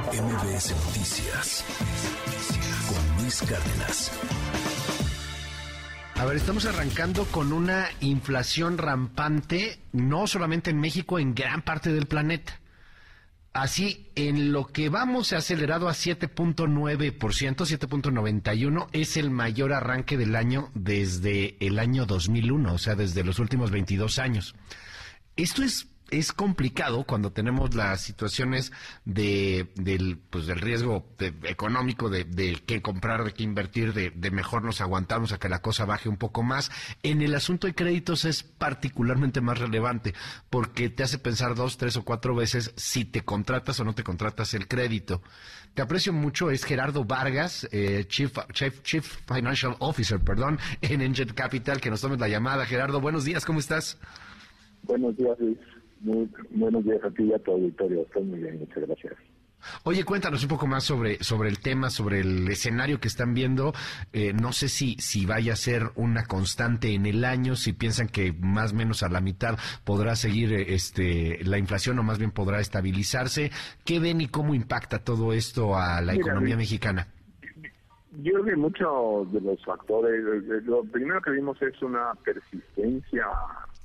MBS Noticias con Luis Cárdenas. A ver, estamos arrancando con una inflación rampante, no solamente en México, en gran parte del planeta. Así, en lo que vamos se ha acelerado a 7.9%, 7.91, es el mayor arranque del año desde el año 2001, o sea, desde los últimos 22 años. Esto es es complicado cuando tenemos las situaciones de, del, pues del riesgo económico, de, qué comprar, de qué invertir, de, mejor nos aguantamos a que la cosa baje un poco más. En el asunto de créditos es particularmente más relevante porque te hace pensar dos, tres o cuatro veces si te contratas o no te contratas el crédito. Te aprecio mucho, es Gerardo Vargas, eh, Chief, Chief, Chief Financial Officer, perdón, en Engine Capital, que nos tomes la llamada. Gerardo, buenos días, ¿cómo estás? Buenos días, Luis. Muy buenos días a ti y a tu auditorio. Estoy muy bien, muchas gracias. Oye, cuéntanos un poco más sobre, sobre el tema, sobre el escenario que están viendo. Eh, no sé si, si vaya a ser una constante en el año, si piensan que más o menos a la mitad podrá seguir eh, este, la inflación o más bien podrá estabilizarse. ¿Qué ven y cómo impacta todo esto a la economía mexicana? Yo creo que muchos de los factores, lo primero que vimos es una persistencia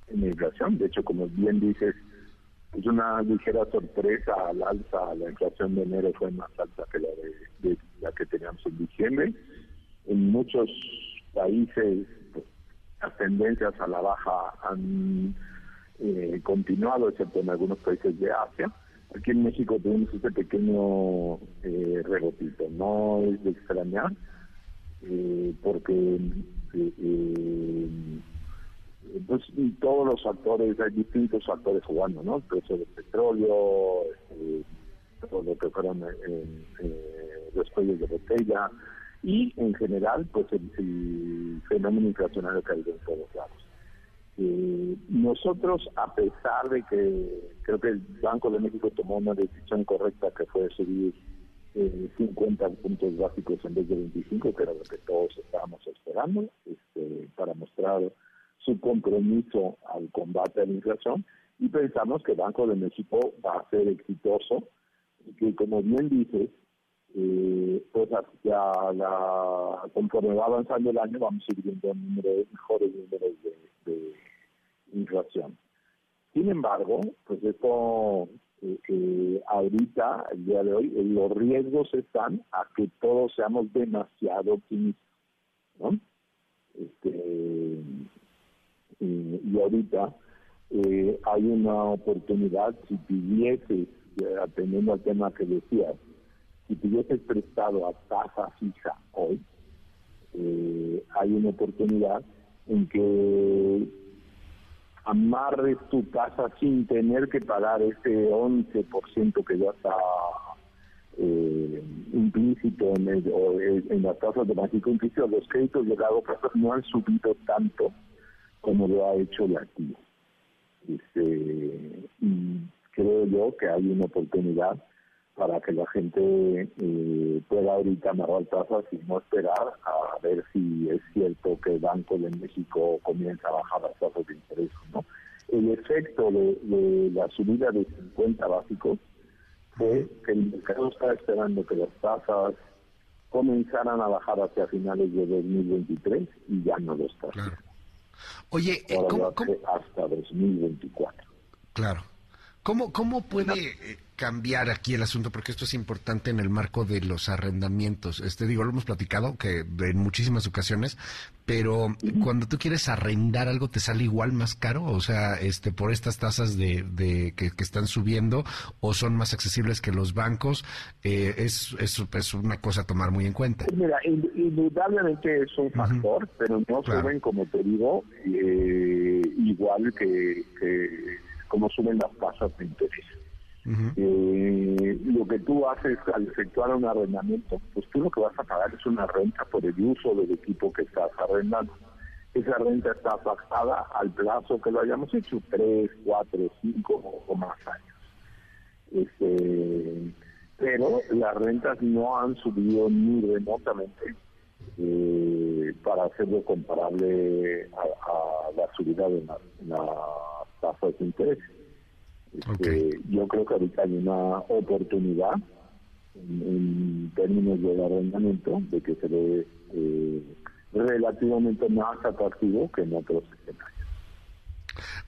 inflación. De hecho, como bien dices, es una ligera sorpresa al alza. La inflación de enero fue más alta que la de, la que teníamos en diciembre. En muchos países pues, las tendencias a la baja han eh, continuado, excepto en algunos países de Asia. Aquí en México tenemos este pequeño eh, rebotito. No es de extrañar, eh, porque eh, pues todos los factores, hay distintos factores jugando, ¿no? El precio del petróleo, este, todo lo que fueron eh, los cuellos de botella y en general pues el, fenómeno inflacionario que hay en todos lados. Eh, nosotros, a pesar de que creo que el Banco de México tomó una decisión correcta que fue subir eh, 50 puntos básicos en vez de 25, que era lo que todos estábamos esperando, este, para mostrar su compromiso al combate a la inflación y pensamos que Banco de México va a ser exitoso y que como bien dices, eh, pues hacia la, conforme va avanzando el año vamos a ir viendo mejores números de, inflación. Sin embargo, pues esto eh, eh, ahorita, el día de hoy, los riesgos están a que todos seamos demasiado optimistas, ¿no? Este, y, ahorita eh, hay una oportunidad, si pidieses, eh, atendiendo al tema que decías, si pidieses prestado a tasa fija hoy, eh, hay una oportunidad en que amarres tu casa sin tener que pagar ese 11% que ya está eh, implícito en, el, o en las tasas de implícito, los créditos de largo no han subido tanto como lo ha hecho la activo. Este, y creo yo que hay una oportunidad para que la gente eh, pueda ahorita amarrar tasas y no esperar a ver si es cierto que el Banco de México comienza a bajar las tasas de interés. ¿no? El efecto de, la subida de 50 básicos fue que el mercado está esperando que las tasas comenzaran a bajar hacia finales de 2023 y ya no lo está. Oye, eh, ¿cómo, hasta 2024. Claro. ¿Cómo, cómo puede eh, cambiar aquí el asunto? Porque esto es importante en el marco de los arrendamientos. Este digo, lo hemos platicado que en muchísimas ocasiones, pero cuando tú quieres arrendar algo te sale igual más caro, o sea, este por estas tasas de, de que, están subiendo o son más accesibles que los bancos, eh, es, es, es, una cosa a tomar muy en cuenta. Pues mira, indudablemente es un factor, pero no suben, como te digo, eh, igual que, que como suben las tasas de interés. Eh, lo que tú haces al efectuar un arrendamiento, pues tú lo que vas a pagar es una renta por el uso del equipo que estás arrendando. Esa renta está pactada al plazo que lo hayamos hecho, tres, cuatro, cinco o más años. Este, pero las rentas no han subido ni remotamente eh, para hacerlo comparable a, la subida de la, la tasa de interés. Este, yo creo que ahorita hay una oportunidad en, términos de arrendamiento, de que se ve eh, relativamente más atractivo que en otros escenarios.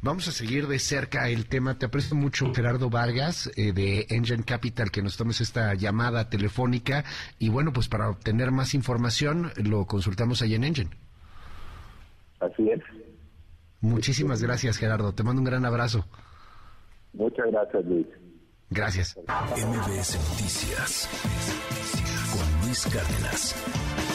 Vamos a seguir de cerca el tema. Te aprecio mucho, Gerardo Vargas, eh, de Engine Capital, que nos tomes esta llamada telefónica. Y bueno, pues para obtener más información, lo consultamos ahí en Engine. Así es. Muchísimas gracias, Gerardo. Te mando un gran abrazo. Muchas gracias, Luis. Gracias. MBS Noticias con Luis Cárdenas.